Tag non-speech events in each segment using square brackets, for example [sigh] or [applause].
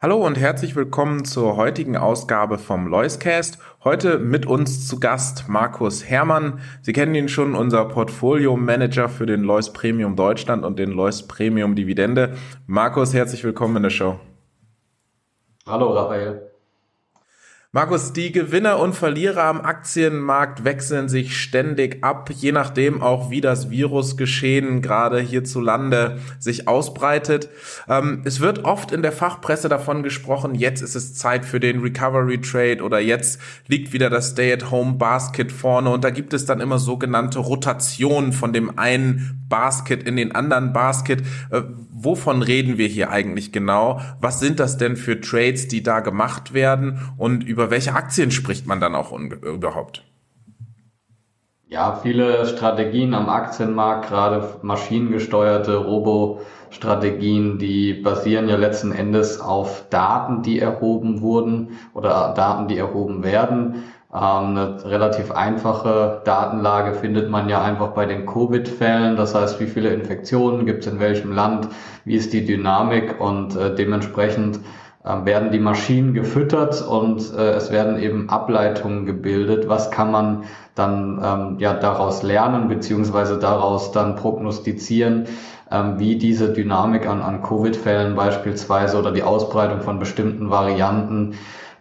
Hallo und herzlich willkommen zur heutigen Ausgabe vom Loiscast. Heute mit uns zu Gast Markus Herrmann. Sie kennen ihn schon, unser Portfolio Manager für den Lois Premium Deutschland und den Lois Premium Dividende. Markus, herzlich willkommen in der Show. Hallo Raphael. Markus, die Gewinner und Verlierer am Aktienmarkt wechseln sich ständig ab, je nachdem auch, wie das Virusgeschehen gerade hierzulande sich ausbreitet. Ähm, es wird oft in der Fachpresse davon gesprochen, jetzt ist es Zeit für den Recovery Trade oder jetzt liegt wieder das Stay-at-Home Basket vorne und da gibt es dann immer sogenannte Rotationen von dem einen Basket in den anderen Basket. Äh, wovon reden wir hier eigentlich genau? Was sind das denn für Trades, die da gemacht werden und über welche Aktien spricht man dann auch überhaupt? Ja, viele Strategien am Aktienmarkt, gerade maschinengesteuerte Robo-Strategien, die basieren ja letzten Endes auf Daten, die erhoben wurden oder Daten, die erhoben werden. Ähm, eine relativ einfache Datenlage findet man ja einfach bei den Covid-Fällen. Das heißt, wie viele Infektionen gibt es in welchem Land, wie ist die Dynamik und äh, dementsprechend äh, werden die Maschinen gefüttert und äh, es werden eben Ableitungen gebildet. Was kann man dann ähm, ja daraus lernen beziehungsweise daraus dann prognostizieren? Ähm, wie diese Dynamik an, an Covid-Fällen beispielsweise oder die Ausbreitung von bestimmten Varianten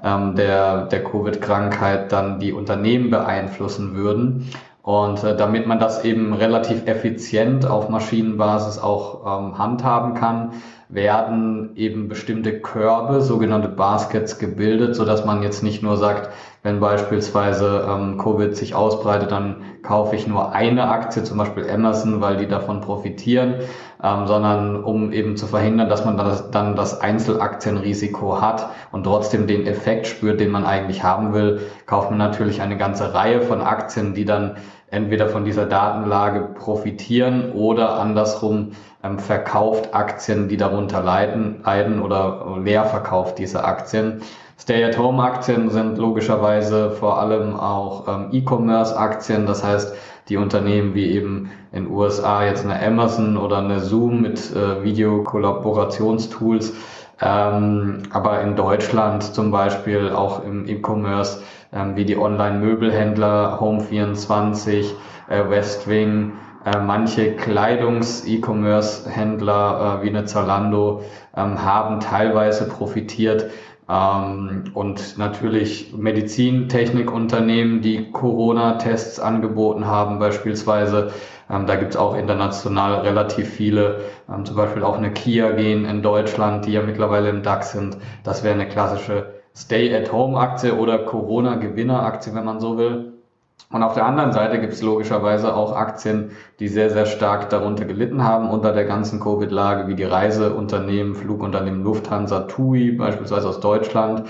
ähm, der, der Covid-Krankheit dann die Unternehmen beeinflussen würden. Und äh, damit man das eben relativ effizient auf Maschinenbasis auch ähm, handhaben kann, werden eben bestimmte Körbe, sogenannte Baskets gebildet, so dass man jetzt nicht nur sagt, wenn beispielsweise ähm, Covid sich ausbreitet, dann kaufe ich nur eine Aktie, zum Beispiel Amazon, weil die davon profitieren, ähm, sondern um eben zu verhindern, dass man das, dann das Einzelaktienrisiko hat und trotzdem den Effekt spürt, den man eigentlich haben will, kauft man natürlich eine ganze Reihe von Aktien, die dann entweder von dieser Datenlage profitieren oder andersrum ähm, verkauft Aktien, die darunter leiden, leiden oder leer verkauft diese Aktien. Stay-at-Home-Aktien sind logischerweise vor allem auch ähm, E-Commerce-Aktien, das heißt die Unternehmen wie eben in USA jetzt eine Amazon oder eine Zoom mit äh, Videokollaborationstools, ähm, aber in Deutschland zum Beispiel auch im E-Commerce ähm, wie die Online-Möbelhändler Home24, äh, Westwing, manche Kleidungs-E-Commerce-Händler äh, wie eine Zalando ähm, haben teilweise profitiert ähm, und natürlich Medizintechnikunternehmen, die Corona-Tests angeboten haben beispielsweise. Ähm, da gibt's auch international relativ viele, zum Beispiel auch eine Kia gehen in Deutschland, die ja mittlerweile im DAX sind. Das wäre eine klassische Stay-at-Home-Aktie oder Corona-Gewinner-Aktie, wenn man so will. Und auf der anderen Seite gibt es logischerweise auch Aktien, die sehr, sehr stark darunter gelitten haben unter der ganzen Covid-Lage, wie die Reiseunternehmen, Flugunternehmen Lufthansa, TUI beispielsweise aus Deutschland,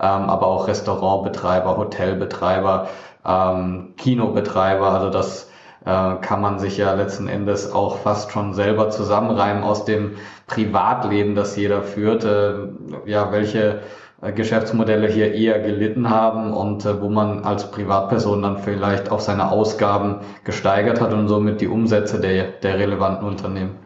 ähm, aber auch Restaurantbetreiber, Hotelbetreiber, ähm, Kinobetreiber. Also das äh, kann man sich ja letzten Endes auch fast schon selber zusammenreimen aus dem Privatleben, das jeder führt. Äh, ja, welche Geschäftsmodelle hier eher gelitten haben und äh, wo man als Privatperson dann vielleicht auch seine Ausgaben gesteigert hat und somit die Umsätze der, der relevanten Unternehmen.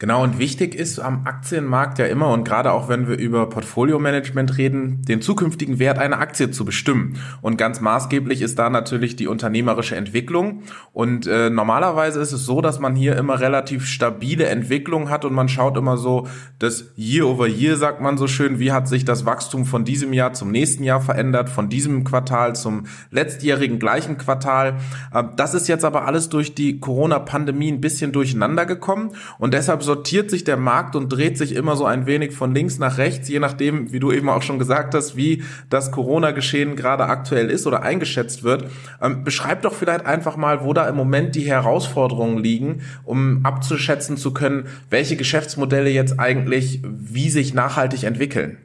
Genau, und wichtig ist am Aktienmarkt ja immer und gerade auch wenn wir über Portfolio-Management reden, den zukünftigen Wert einer Aktie zu bestimmen. Und ganz maßgeblich ist da natürlich die unternehmerische Entwicklung. Und äh, normalerweise ist es so, dass man hier immer relativ stabile Entwicklung hat und man schaut immer so das Year over Year, sagt man so schön, wie hat sich das Wachstum von diesem Jahr zum nächsten Jahr verändert, von diesem Quartal zum letztjährigen gleichen Quartal. Äh, das ist jetzt aber alles durch die Corona-Pandemie ein bisschen durcheinander gekommen und deshalb sortiert sich der Markt und dreht sich immer so ein wenig von links nach rechts, je nachdem, wie du eben auch schon gesagt hast, wie das Corona-Geschehen gerade aktuell ist oder eingeschätzt wird. Ähm, beschreib doch vielleicht einfach mal, wo da im Moment die Herausforderungen liegen, um abzuschätzen zu können, welche Geschäftsmodelle jetzt eigentlich wie sich nachhaltig entwickeln.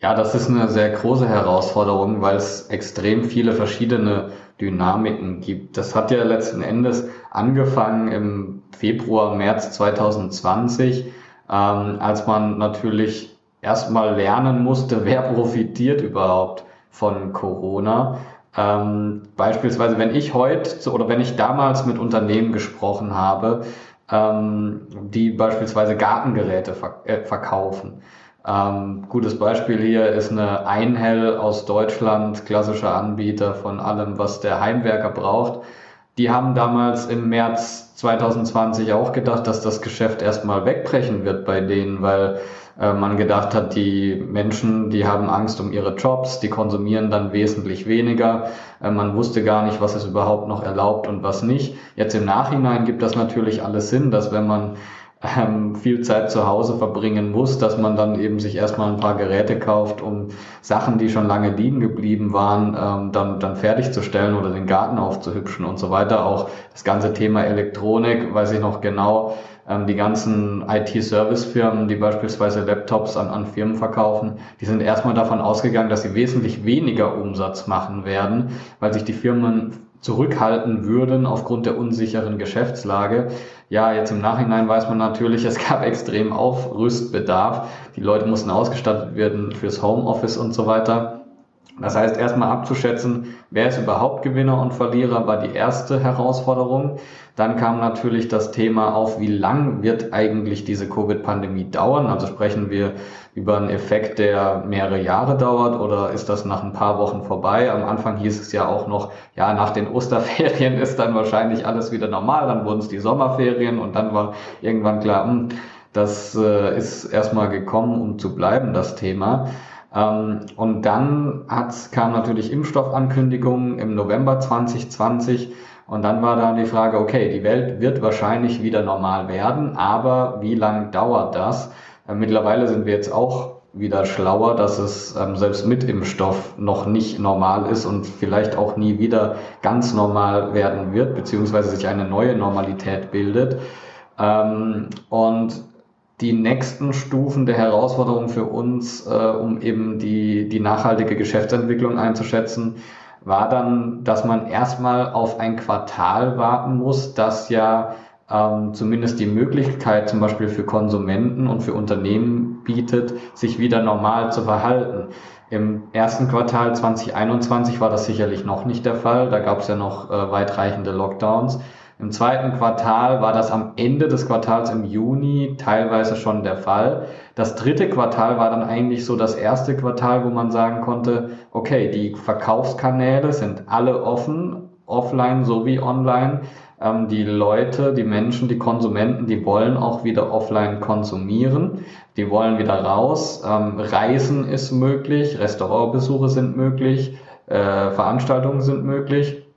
Ja, das ist eine sehr große Herausforderung, weil es extrem viele verschiedene Dynamiken gibt. Das hat ja letzten Endes angefangen im Februar, März 2020, ähm, als man natürlich erstmal lernen musste, [laughs] wer profitiert überhaupt von Corona. Ähm, beispielsweise, wenn ich heute oder wenn ich damals mit Unternehmen gesprochen habe, ähm, die beispielsweise Gartengeräte verk äh, verkaufen, ähm, gutes Beispiel hier ist eine Einhell aus Deutschland, klassischer Anbieter von allem, was der Heimwerker braucht. Die haben damals im März 2020 auch gedacht, dass das Geschäft erstmal wegbrechen wird bei denen, weil äh, man gedacht hat, die Menschen, die haben Angst um ihre Jobs, die konsumieren dann wesentlich weniger. Äh, man wusste gar nicht, was ist überhaupt noch erlaubt und was nicht. Jetzt im Nachhinein gibt das natürlich alles Sinn, dass wenn man ähm, viel Zeit zu Hause verbringen muss, dass man dann eben sich erstmal ein paar Geräte kauft, um Sachen, die schon lange liegen geblieben waren, ähm, dann, dann fertigzustellen oder den Garten aufzuhübschen und so weiter. Auch das ganze Thema Elektronik, weiß ich noch genau, ähm, die ganzen IT-Service-Firmen, die beispielsweise Laptops an, an Firmen verkaufen, die sind erstmal davon ausgegangen, dass sie wesentlich weniger Umsatz machen werden, weil sich die Firmen zurückhalten würden aufgrund der unsicheren Geschäftslage. Ja, jetzt im Nachhinein weiß man natürlich, [laughs] es gab extrem Aufrüstbedarf. Die Leute mussten ausgestattet werden fürs Homeoffice und so weiter. Das heißt, erstmal abzuschätzen, wer ist überhaupt Gewinner und Verlierer, war die erste Herausforderung. Dann kam natürlich das Thema auf, wie lang wird eigentlich diese Covid-Pandemie dauern? Also sprechen wir über einen Effekt, der mehrere Jahre dauert oder ist das nach ein paar Wochen vorbei? Am Anfang hieß es ja auch noch, ja, nach den Osterferien [laughs] ist dann wahrscheinlich alles wieder normal. Dann wurden es die Sommerferien und dann war irgendwann klar, hm, das äh, ist erstmal gekommen, um zu bleiben, das Thema. Ähm, und dann hat, kam natürlich Impfstoffankündigungen im November 2020. Und dann war da die Frage, okay, die Welt wird wahrscheinlich wieder normal werden, aber wie lang dauert das? Äh, mittlerweile sind wir jetzt auch wieder schlauer, dass es ähm, selbst mit Impfstoff noch nicht normal ist und vielleicht auch nie wieder ganz normal werden wird, beziehungsweise sich eine neue Normalität bildet. Ähm, und die nächsten Stufen der Herausforderung für uns, äh, um eben die, die nachhaltige Geschäftsentwicklung einzuschätzen, war dann, dass man erstmal auf ein Quartal warten muss, das ja ähm, zumindest die Möglichkeit zum Beispiel für Konsumenten und für Unternehmen bietet, sich wieder normal zu verhalten. Im ersten Quartal 2021 war das sicherlich noch nicht der Fall. Da gab es ja noch äh, weitreichende Lockdowns. Im zweiten Quartal war das am Ende des Quartals im Juni teilweise schon der Fall. Das dritte Quartal war dann eigentlich so das erste Quartal, wo man sagen konnte, okay, die Verkaufskanäle sind alle offen, offline sowie online. Ähm, die Leute, die Menschen, die Konsumenten, die wollen auch wieder offline konsumieren. Die wollen wieder raus. Ähm, Reisen ist möglich, Restaurantbesuche sind möglich, äh, Veranstaltungen sind möglich.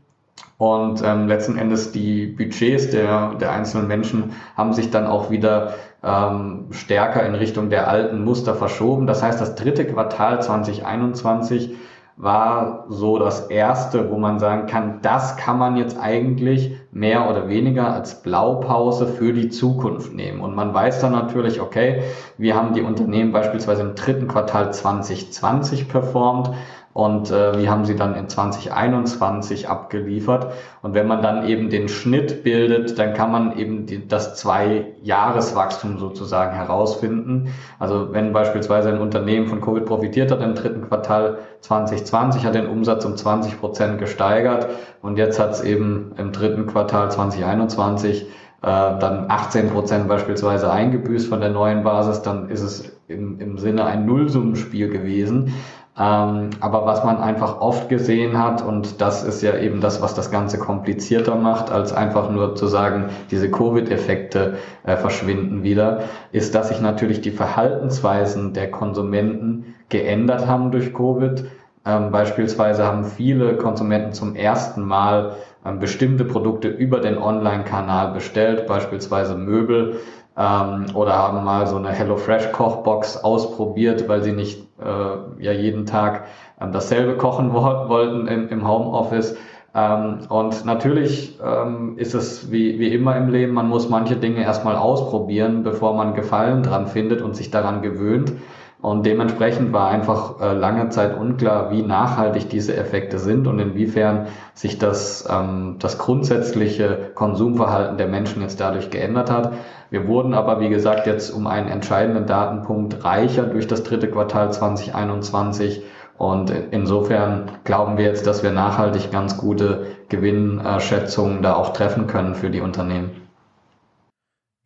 Und ähm, letzten Endes die Budgets der, der einzelnen Menschen haben sich dann auch wieder ähm, stärker in Richtung der alten Muster verschoben. Das heißt, das dritte Quartal 2021 war so das erste, wo man sagen kann, das kann man jetzt eigentlich mehr oder weniger als Blaupause für die Zukunft nehmen. Und man weiß dann natürlich, okay, wir haben die Unternehmen beispielsweise im dritten Quartal 2020 performt und äh, wie haben sie dann in 2021 abgeliefert. Und wenn man dann eben den Schnitt bildet, dann kann man eben die, das Zwei-Jahres-Wachstum sozusagen herausfinden. Also wenn beispielsweise ein Unternehmen von Covid profitiert hat im dritten Quartal 2020, hat den Umsatz um 20 Prozent gesteigert und jetzt hat es eben im dritten Quartal 2021 äh, dann 18 Prozent beispielsweise eingebüßt von der neuen Basis, dann ist es im, im Sinne ein Nullsummenspiel gewesen. Ähm, aber was man einfach oft gesehen hat, und das ist ja eben das, was das Ganze komplizierter macht, als einfach nur zu sagen, diese Covid-Effekte äh, verschwinden wieder, ist, dass sich natürlich die Verhaltensweisen der Konsumenten geändert haben durch Covid. Ähm, beispielsweise haben viele Konsumenten zum ersten Mal ähm, bestimmte Produkte über den Online-Kanal bestellt, beispielsweise Möbel, ähm, oder haben mal so eine HelloFresh Kochbox ausprobiert, weil sie nicht äh, ja jeden Tag ähm, dasselbe kochen [laughs] wo wollten im, im Homeoffice. Ähm, und natürlich ähm, ist es wie, wie immer im Leben, man muss manche Dinge erstmal ausprobieren, bevor man Gefallen dran findet und sich daran gewöhnt. Und dementsprechend war einfach äh, lange Zeit unklar, wie nachhaltig diese Effekte sind und inwiefern sich das, ähm, das grundsätzliche Konsumverhalten der Menschen jetzt dadurch geändert hat. Wir wurden aber, wie gesagt, jetzt um einen entscheidenden Datenpunkt reicher durch das dritte Quartal 2021. Und insofern glauben wir jetzt, dass wir nachhaltig ganz gute Gewinnschätzungen da auch treffen können für die Unternehmen.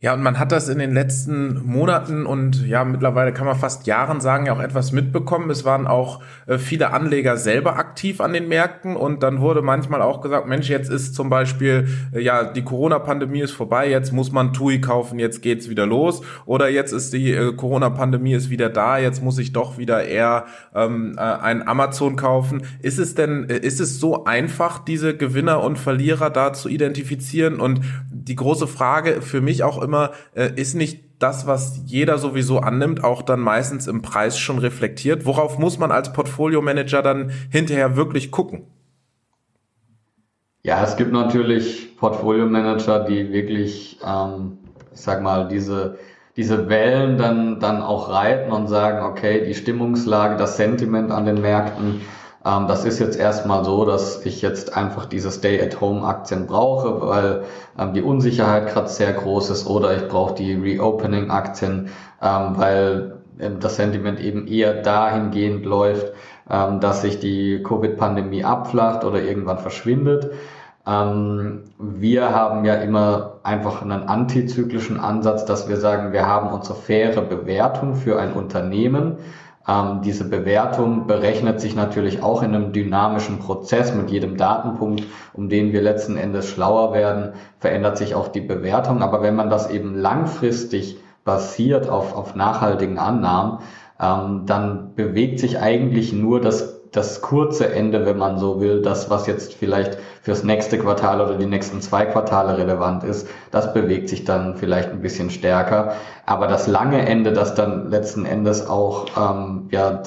Ja, und man hat das in den letzten Monaten und ja, mittlerweile kann man fast Jahren sagen, ja auch etwas mitbekommen. Es waren auch äh, viele Anleger selber aktiv an den Märkten und dann wurde manchmal auch gesagt, Mensch, jetzt ist zum Beispiel, äh, ja, die Corona-Pandemie ist vorbei, jetzt muss man TUI kaufen, jetzt geht's wieder los. Oder jetzt ist die äh, Corona-Pandemie ist wieder da, jetzt muss ich doch wieder eher ähm, äh, ein Amazon kaufen. Ist es denn, äh, ist es so einfach, diese Gewinner und Verlierer da zu identifizieren? Und die große Frage für mich auch immer, äh, ist nicht das, was jeder sowieso annimmt, auch dann meistens im Preis schon reflektiert? Worauf muss man als Portfolio-Manager dann hinterher wirklich gucken? Ja, es gibt natürlich Portfolio-Manager, die wirklich, ähm, ich sag mal, diese, diese Wellen dann, dann auch reiten und sagen, okay, die Stimmungslage, das Sentiment an den Märkten, das ist jetzt erstmal so, dass ich jetzt einfach diese Stay-at-Home-Aktien brauche, weil ähm, die Unsicherheit gerade sehr groß ist oder ich brauche die Reopening-Aktien, ähm, weil ähm, das Sentiment eben eher dahingehend läuft, ähm, dass sich die Covid-Pandemie abflacht oder irgendwann verschwindet. Ähm, wir haben ja immer einfach einen antizyklischen Ansatz, dass wir sagen, wir haben unsere faire Bewertung für ein Unternehmen ähm, diese Bewertung berechnet sich natürlich auch in einem dynamischen Prozess mit jedem Datenpunkt, um den wir letzten Endes schlauer werden, verändert sich auch die Bewertung. Aber wenn man das eben langfristig basiert auf, auf nachhaltigen Annahmen, ähm, dann bewegt sich eigentlich nur das das kurze Ende, wenn man so will, das, was jetzt vielleicht fürs nächste Quartal oder die nächsten zwei Quartale relevant ist, das bewegt sich dann vielleicht ein bisschen stärker. Aber das lange Ende, das dann letzten Endes auch ähm, ja,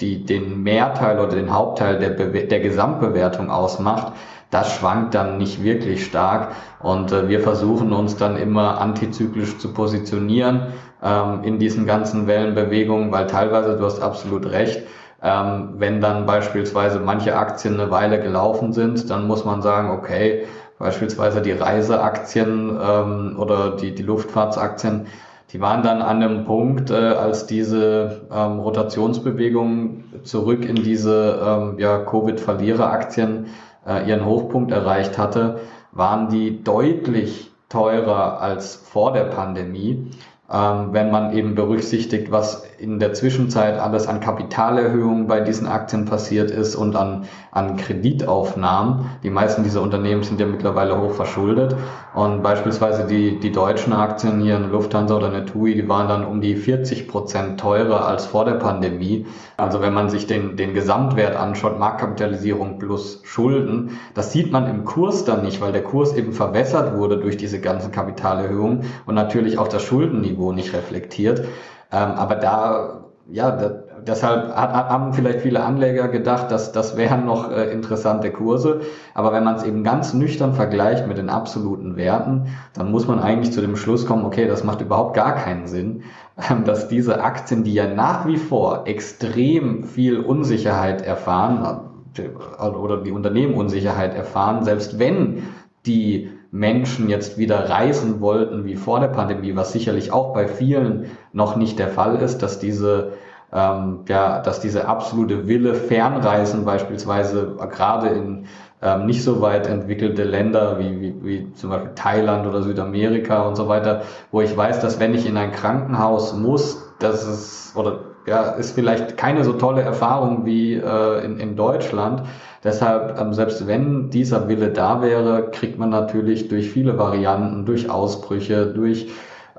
die, den Mehrteil oder den Hauptteil der, Be der Gesamtbewertung ausmacht, das schwankt dann nicht wirklich stark. Und äh, wir versuchen uns dann immer antizyklisch zu positionieren ähm, in diesen ganzen Wellenbewegungen, weil teilweise, du hast absolut recht, ähm, wenn dann beispielsweise manche Aktien eine Weile gelaufen sind, dann muss man sagen, okay, beispielsweise die Reiseaktien ähm, oder die, die Luftfahrtsaktien, die waren dann an einem Punkt, äh, als diese ähm, Rotationsbewegung zurück in diese ähm, ja, Covid-Verlierer-Aktien äh, ihren Hochpunkt erreicht hatte, waren die deutlich teurer als vor der Pandemie. Ähm, wenn man eben berücksichtigt, was in der Zwischenzeit alles an Kapitalerhöhungen bei diesen Aktien passiert ist und an, an Kreditaufnahmen. Die meisten dieser Unternehmen sind ja mittlerweile hoch verschuldet und beispielsweise die, die deutschen Aktien hier in Lufthansa oder eine TUI, die waren dann um die 40 Prozent teurer als vor der Pandemie. Also wenn man sich den, den Gesamtwert anschaut, Marktkapitalisierung plus Schulden, das sieht man im Kurs dann nicht, weil der Kurs eben verwässert wurde durch diese ganzen Kapitalerhöhungen und natürlich auch das Schuldenniveau Niveau nicht reflektiert. Ähm, aber da, ja, da, deshalb haben vielleicht viele Anleger gedacht, dass das wären noch äh, interessante Kurse. Aber wenn man es eben ganz nüchtern vergleicht mit den absoluten Werten, dann muss man eigentlich zu dem Schluss kommen, okay, das macht überhaupt gar keinen Sinn, ähm, dass diese Aktien, die ja nach wie vor extrem viel Unsicherheit erfahren, äh, oder die Unternehmen Unsicherheit erfahren, selbst wenn die Menschen jetzt wieder reisen wollten wie vor der Pandemie, was sicherlich auch bei vielen noch nicht der Fall ist, dass diese ähm, ja, dass diese absolute Wille Fernreisen beispielsweise gerade in ähm, nicht so weit entwickelte Länder wie, wie, wie zum Beispiel Thailand oder Südamerika und so weiter, wo ich weiß, dass wenn ich in ein Krankenhaus muss, dass es oder ja, ist vielleicht keine so tolle Erfahrung wie äh, in, in Deutschland. Deshalb, ähm, selbst wenn dieser Wille da wäre, kriegt man natürlich durch viele Varianten, durch Ausbrüche, durch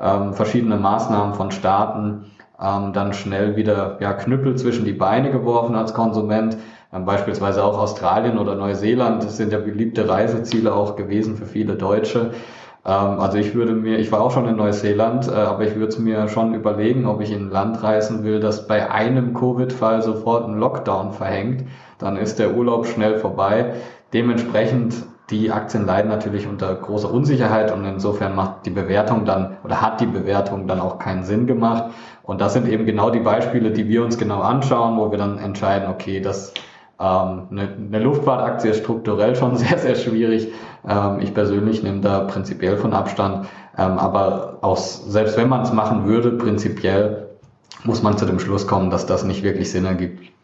ähm, verschiedene Maßnahmen von Staaten ähm, dann schnell wieder ja, Knüppel zwischen die Beine geworfen als Konsument. Ähm, beispielsweise auch Australien oder Neuseeland, das sind ja beliebte Reiseziele auch gewesen für viele Deutsche. Ähm, also ich würde mir, ich war auch schon in Neuseeland, äh, aber ich würde es mir schon überlegen, ob ich in ein Land reisen will, das bei einem Covid-Fall sofort einen Lockdown verhängt. Dann ist der Urlaub schnell vorbei. Dementsprechend die Aktien leiden natürlich unter großer Unsicherheit und insofern macht die Bewertung dann oder hat die Bewertung dann auch keinen Sinn gemacht. Und das sind eben genau die Beispiele, die wir uns genau anschauen, wo wir dann entscheiden, okay, das eine, eine Luftfahrtaktie ist strukturell schon [laughs] sehr, sehr schwierig. Ähm, ich persönlich nehme da prinzipiell von Abstand. Ähm, aber aus, selbst wenn man es machen würde, prinzipiell muss man zu dem Schluss kommen, dass das nicht wirklich Sinn ergibt.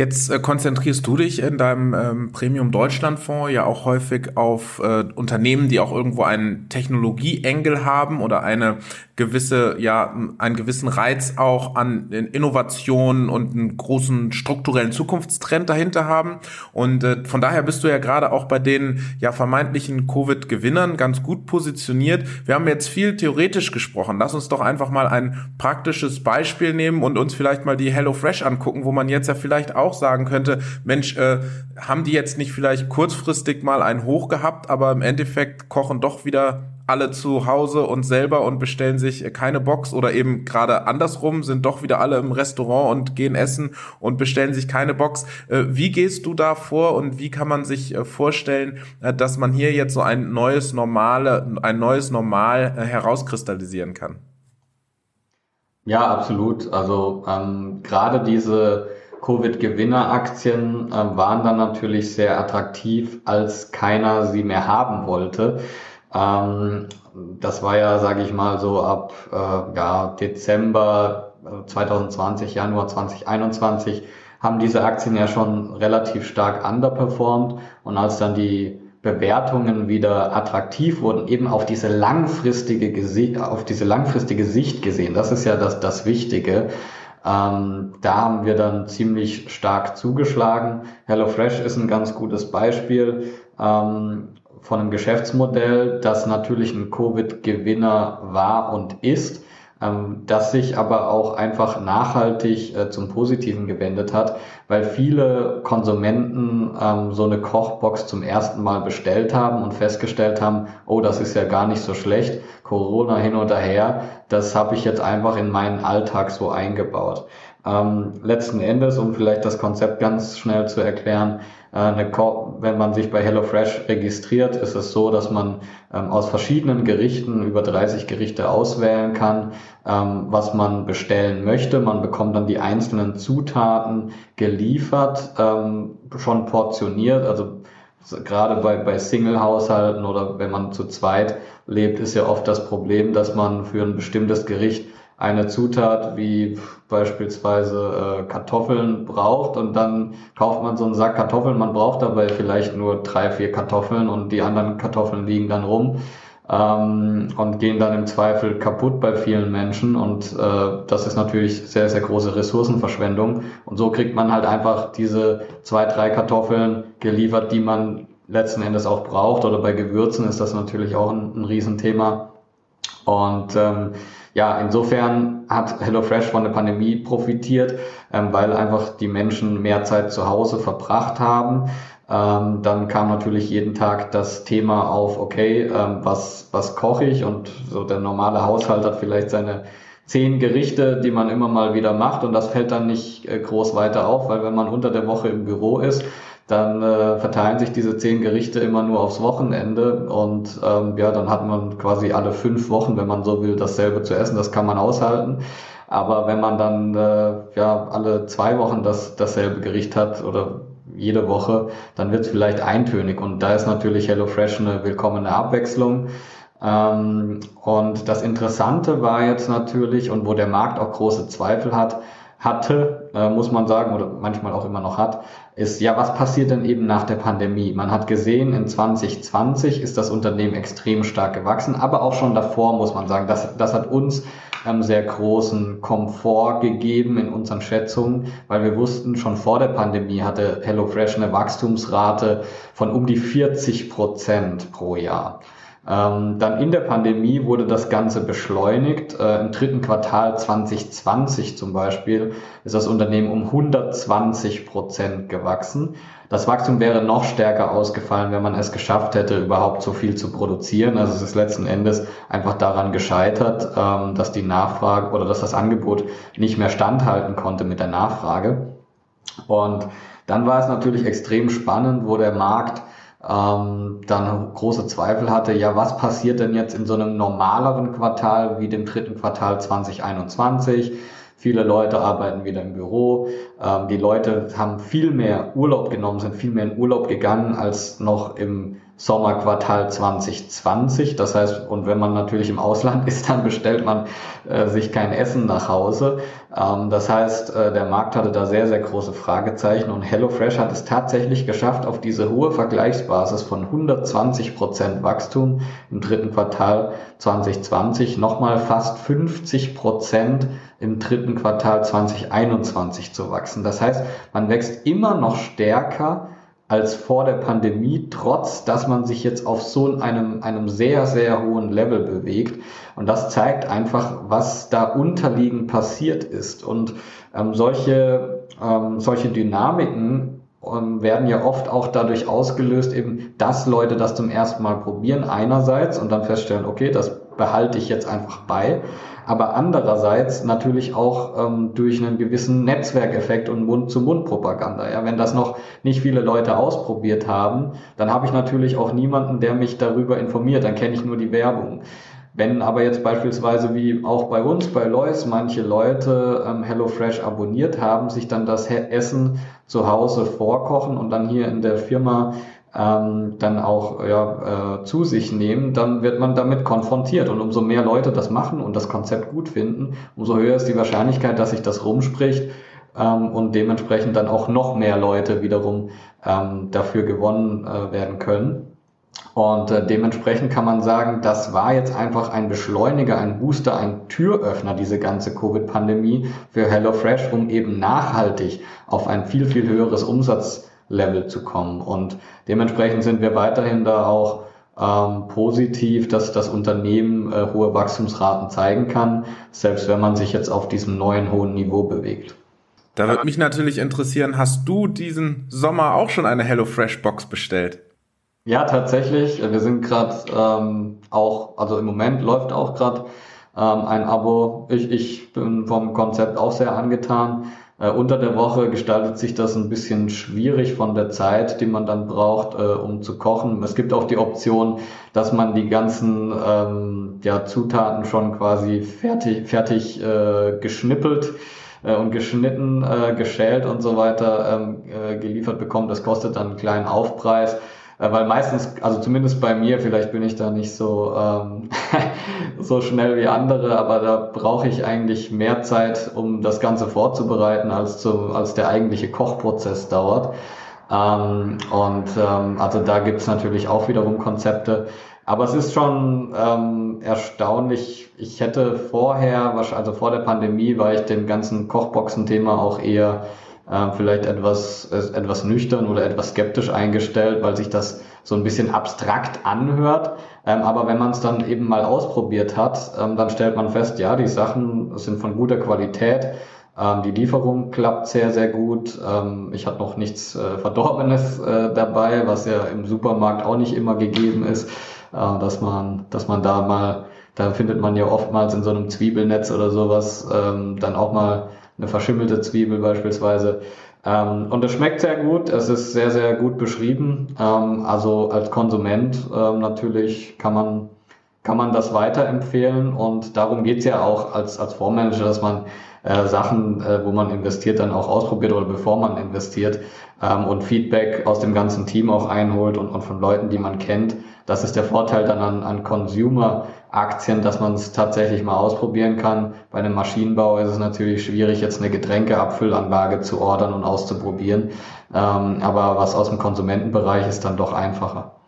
Jetzt äh, konzentrierst du dich in deinem ähm, Premium Deutschland Fonds ja auch häufig auf äh, Unternehmen, die auch irgendwo einen Technologieengel haben oder eine gewisse, ja, einen gewissen Reiz auch an Innovationen und einen großen strukturellen Zukunftstrend dahinter haben. Und äh, von daher bist du ja gerade auch bei den ja vermeintlichen Covid-Gewinnern ganz gut positioniert. Wir haben jetzt viel theoretisch gesprochen. Lass uns doch einfach mal ein praktisches Beispiel nehmen und uns vielleicht mal die HelloFresh angucken, wo man jetzt ja vielleicht auch sagen könnte, Mensch, äh, haben die jetzt nicht vielleicht kurzfristig mal einen Hoch gehabt, aber im Endeffekt kochen doch wieder alle zu Hause und selber und bestellen sich keine Box oder eben gerade andersrum sind doch wieder alle im Restaurant und gehen essen und bestellen sich keine Box. Äh, wie gehst du da vor und wie kann man sich äh, vorstellen, äh, dass man hier jetzt so ein neues normale, ein neues Normal herauskristallisieren kann? Ja, absolut. Also ähm, gerade diese Covid-Gewinner-Aktien äh, waren dann natürlich sehr attraktiv, als keiner sie mehr haben wollte. Ähm, das war ja, sage ich mal, so ab äh, ja, Dezember 2020, äh, Januar 2021 haben diese Aktien ja schon relativ stark underperformed und als dann die Bewertungen wieder attraktiv wurden, eben auf diese langfristige, auf diese langfristige Sicht gesehen. Das ist ja das, das Wichtige. Ähm, da haben wir dann ziemlich stark zugeschlagen. HelloFresh ist ein ganz gutes Beispiel. Ähm, von einem Geschäftsmodell, das natürlich ein Covid-Gewinner war und ist, ähm, das sich aber auch einfach nachhaltig äh, zum Positiven gewendet hat, weil viele Konsumenten ähm, so eine Kochbox zum ersten Mal bestellt haben und festgestellt haben, oh, das ist ja gar nicht so schlecht, Corona hin und her, das habe ich jetzt einfach in meinen Alltag so eingebaut. Ähm, letzten Endes, um vielleicht das Konzept ganz schnell zu erklären, eine wenn man sich bei HelloFresh registriert, ist es so, dass man ähm, aus verschiedenen Gerichten über 30 Gerichte auswählen kann, ähm, was man bestellen möchte. Man bekommt dann die einzelnen Zutaten geliefert, ähm, schon portioniert, also gerade bei, bei Single-Haushalten oder wenn man zu zweit lebt, ist ja oft das Problem, dass man für ein bestimmtes Gericht eine Zutat wie beispielsweise äh, Kartoffeln braucht und dann kauft man so einen Sack Kartoffeln, man braucht dabei vielleicht nur drei, vier Kartoffeln und die anderen Kartoffeln liegen dann rum ähm, und gehen dann im Zweifel kaputt bei vielen Menschen. Und äh, das ist natürlich sehr, sehr große Ressourcenverschwendung. Und so kriegt man halt einfach diese zwei, drei Kartoffeln geliefert, die man letzten Endes auch braucht. Oder bei Gewürzen ist das natürlich auch ein, ein Riesenthema. Und ähm, ja, insofern hat HelloFresh von der Pandemie profitiert, ähm, weil einfach die Menschen mehr Zeit zu Hause verbracht haben. Ähm, dann kam natürlich jeden Tag das Thema auf, okay, ähm, was, was koche ich? Und so der normale Haushalt hat vielleicht seine zehn Gerichte, die man immer mal wieder macht und das fällt dann nicht äh, groß weiter auf, weil wenn man unter der Woche im Büro ist, dann äh, verteilen sich diese zehn Gerichte immer nur aufs Wochenende und ähm, ja, dann hat man quasi alle fünf Wochen, wenn man so will, dasselbe zu essen. Das kann man aushalten. Aber wenn man dann äh, ja alle zwei Wochen das dasselbe Gericht hat oder jede Woche, dann wird es vielleicht eintönig. Und da ist natürlich HelloFresh eine willkommene Abwechslung. Ähm, und das Interessante war jetzt natürlich, und wo der Markt auch große Zweifel hat, hatte, äh, muss man sagen, oder manchmal auch immer noch hat, ist, ja, was passiert denn eben nach der Pandemie? Man hat gesehen, in 2020 ist das Unternehmen extrem stark gewachsen, aber auch schon davor muss man sagen, das, das hat uns ähm, sehr großen Komfort gegeben in unseren Schätzungen, weil wir wussten, schon vor der Pandemie hatte HelloFresh eine Wachstumsrate von um die 40 Prozent pro Jahr. Ähm, dann in der Pandemie wurde das Ganze beschleunigt. Äh, Im dritten Quartal 2020 zum Beispiel ist das Unternehmen um 120 Prozent gewachsen. Das Wachstum wäre noch stärker ausgefallen, wenn man es geschafft hätte, überhaupt so viel zu produzieren. Also es ist letzten Endes einfach daran gescheitert, ähm, dass die Nachfrage oder dass das Angebot nicht mehr standhalten konnte mit der Nachfrage. Und dann war es natürlich extrem spannend, wo der Markt ähm, dann große Zweifel hatte, ja, was passiert denn jetzt in so einem normaleren Quartal wie dem dritten Quartal 2021? Viele Leute arbeiten wieder im Büro. Ähm, die Leute haben viel mehr Urlaub genommen, sind viel mehr in Urlaub gegangen als noch im Sommerquartal 2020. Das heißt, und wenn man natürlich im Ausland [laughs] ist, dann bestellt man äh, sich kein Essen nach Hause. Ähm, das heißt, äh, der Markt hatte da sehr, sehr große Fragezeichen und HelloFresh hat es tatsächlich geschafft, auf diese hohe Vergleichsbasis von 120 Prozent Wachstum im dritten Quartal 2020 nochmal fast 50 Prozent im dritten Quartal 2021 zu wachsen. Das heißt, man wächst immer noch stärker als vor der Pandemie, trotz dass man sich jetzt auf so einem, einem sehr, sehr hohen Level bewegt. Und das zeigt einfach, was da unterliegend passiert ist. Und ähm, solche, ähm, solche Dynamiken ähm, werden ja oft auch dadurch ausgelöst, eben, dass Leute das zum ersten Mal probieren, einerseits und dann feststellen, okay, das behalte ich jetzt einfach bei aber andererseits natürlich auch ähm, durch einen gewissen Netzwerkeffekt und Mund-zu-Mund-Propaganda. Ja, wenn das noch nicht viele Leute ausprobiert haben, dann habe ich natürlich auch niemanden, der mich darüber informiert. Dann kenne ich nur die Werbung. Wenn aber jetzt beispielsweise wie auch bei uns, bei Lois, manche Leute ähm, HelloFresh abonniert haben, sich dann das Essen zu Hause vorkochen und dann hier in der Firma ähm, dann auch ja, äh, zu sich nehmen, dann wird man damit konfrontiert. Und umso mehr Leute das machen und das Konzept gut finden, umso höher ist die Wahrscheinlichkeit, dass sich das rumspricht ähm, und dementsprechend dann auch noch mehr Leute wiederum ähm, dafür gewonnen äh, werden können. Und äh, dementsprechend kann man sagen, das war jetzt einfach ein Beschleuniger, ein Booster, ein Türöffner, diese ganze Covid-Pandemie für HelloFresh, um eben nachhaltig auf ein viel, viel höheres Umsatz Level zu kommen. Und dementsprechend sind wir weiterhin da auch ähm, positiv, dass das Unternehmen äh, hohe Wachstumsraten zeigen kann, selbst wenn man sich jetzt auf diesem neuen hohen Niveau bewegt. Da würde mich natürlich interessieren, hast du diesen Sommer auch schon eine HelloFresh Box bestellt? Ja, tatsächlich. Wir sind gerade ähm, auch, also im Moment läuft auch gerade ähm, ein Abo. Ich, ich bin vom Konzept auch sehr angetan. Äh, unter der Woche gestaltet sich das ein bisschen schwierig von der Zeit, die man dann braucht, äh, um zu kochen. Es gibt auch die Option, dass man die ganzen ähm, ja, Zutaten schon quasi fertig, fertig äh, geschnippelt äh, und geschnitten, äh, geschält und so weiter ähm, äh, geliefert bekommt. Das kostet dann einen kleinen Aufpreis. Äh, weil meistens, also zumindest bei mir, vielleicht bin ich da nicht so, ähm, [laughs] so schnell wie andere, aber da brauche ich eigentlich mehr Zeit, um das Ganze vorzubereiten, als, zu, als der eigentliche Kochprozess dauert. Ähm, und ähm, also da gibt's natürlich auch wiederum Konzepte. Aber es ist schon ähm, erstaunlich. Ich hätte vorher, also vor der Pandemie, war ich dem ganzen Kochboxen-Thema auch eher äh, vielleicht etwas, äh, etwas nüchtern oder etwas skeptisch eingestellt, weil sich das so ein bisschen abstrakt anhört. Ähm, aber wenn man es dann eben mal ausprobiert hat, ähm, dann stellt man fest, ja, die Sachen sind von guter Qualität. Ähm, die Lieferung klappt sehr, sehr gut. Ähm, ich hatte noch nichts äh, Verdorbenes äh, dabei, was ja im Supermarkt auch nicht immer gegeben ist, äh, dass man, dass man da mal, da findet man ja oftmals in so einem Zwiebelnetz oder sowas ähm, dann auch mal eine verschimmelte Zwiebel beispielsweise. Ähm, und es schmeckt sehr gut, es ist sehr, sehr gut beschrieben. Ähm, also als Konsument ähm, natürlich kann man, kann man das weiterempfehlen und darum geht's ja auch als, als Fondsmanager, dass man äh, Sachen, äh, wo man investiert, dann auch ausprobiert oder bevor man investiert ähm, und Feedback aus dem ganzen Team auch einholt und, und von Leuten, die man kennt. Das ist der Vorteil dann an, an Consumer Aktien, dass man es tatsächlich mal ausprobieren kann. Bei einem Maschinenbau ist es natürlich schwierig, jetzt eine Getränkeabfüllanlage zu ordern und auszuprobieren. Ähm, aber was aus dem Konsumentenbereich ist dann doch einfacher.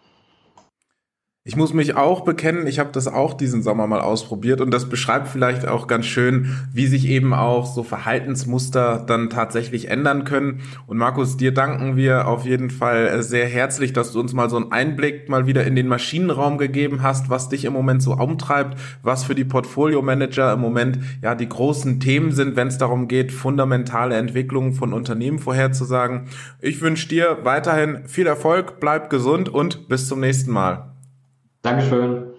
Ich muss mich auch bekennen, ich habe das auch diesen Sommer mal ausprobiert und das beschreibt vielleicht auch ganz schön, wie sich eben auch so Verhaltensmuster dann tatsächlich ändern können. Und Markus, dir danken wir auf jeden Fall sehr herzlich, dass du uns mal so einen Einblick mal wieder in den Maschinenraum gegeben hast, was dich im Moment so umtreibt, was für die Portfolio-Manager im Moment ja die großen Themen sind, wenn es darum geht, fundamentale Entwicklungen von Unternehmen vorherzusagen. Ich wünsche dir weiterhin viel Erfolg, bleib gesund und bis zum nächsten Mal. Dankeschön.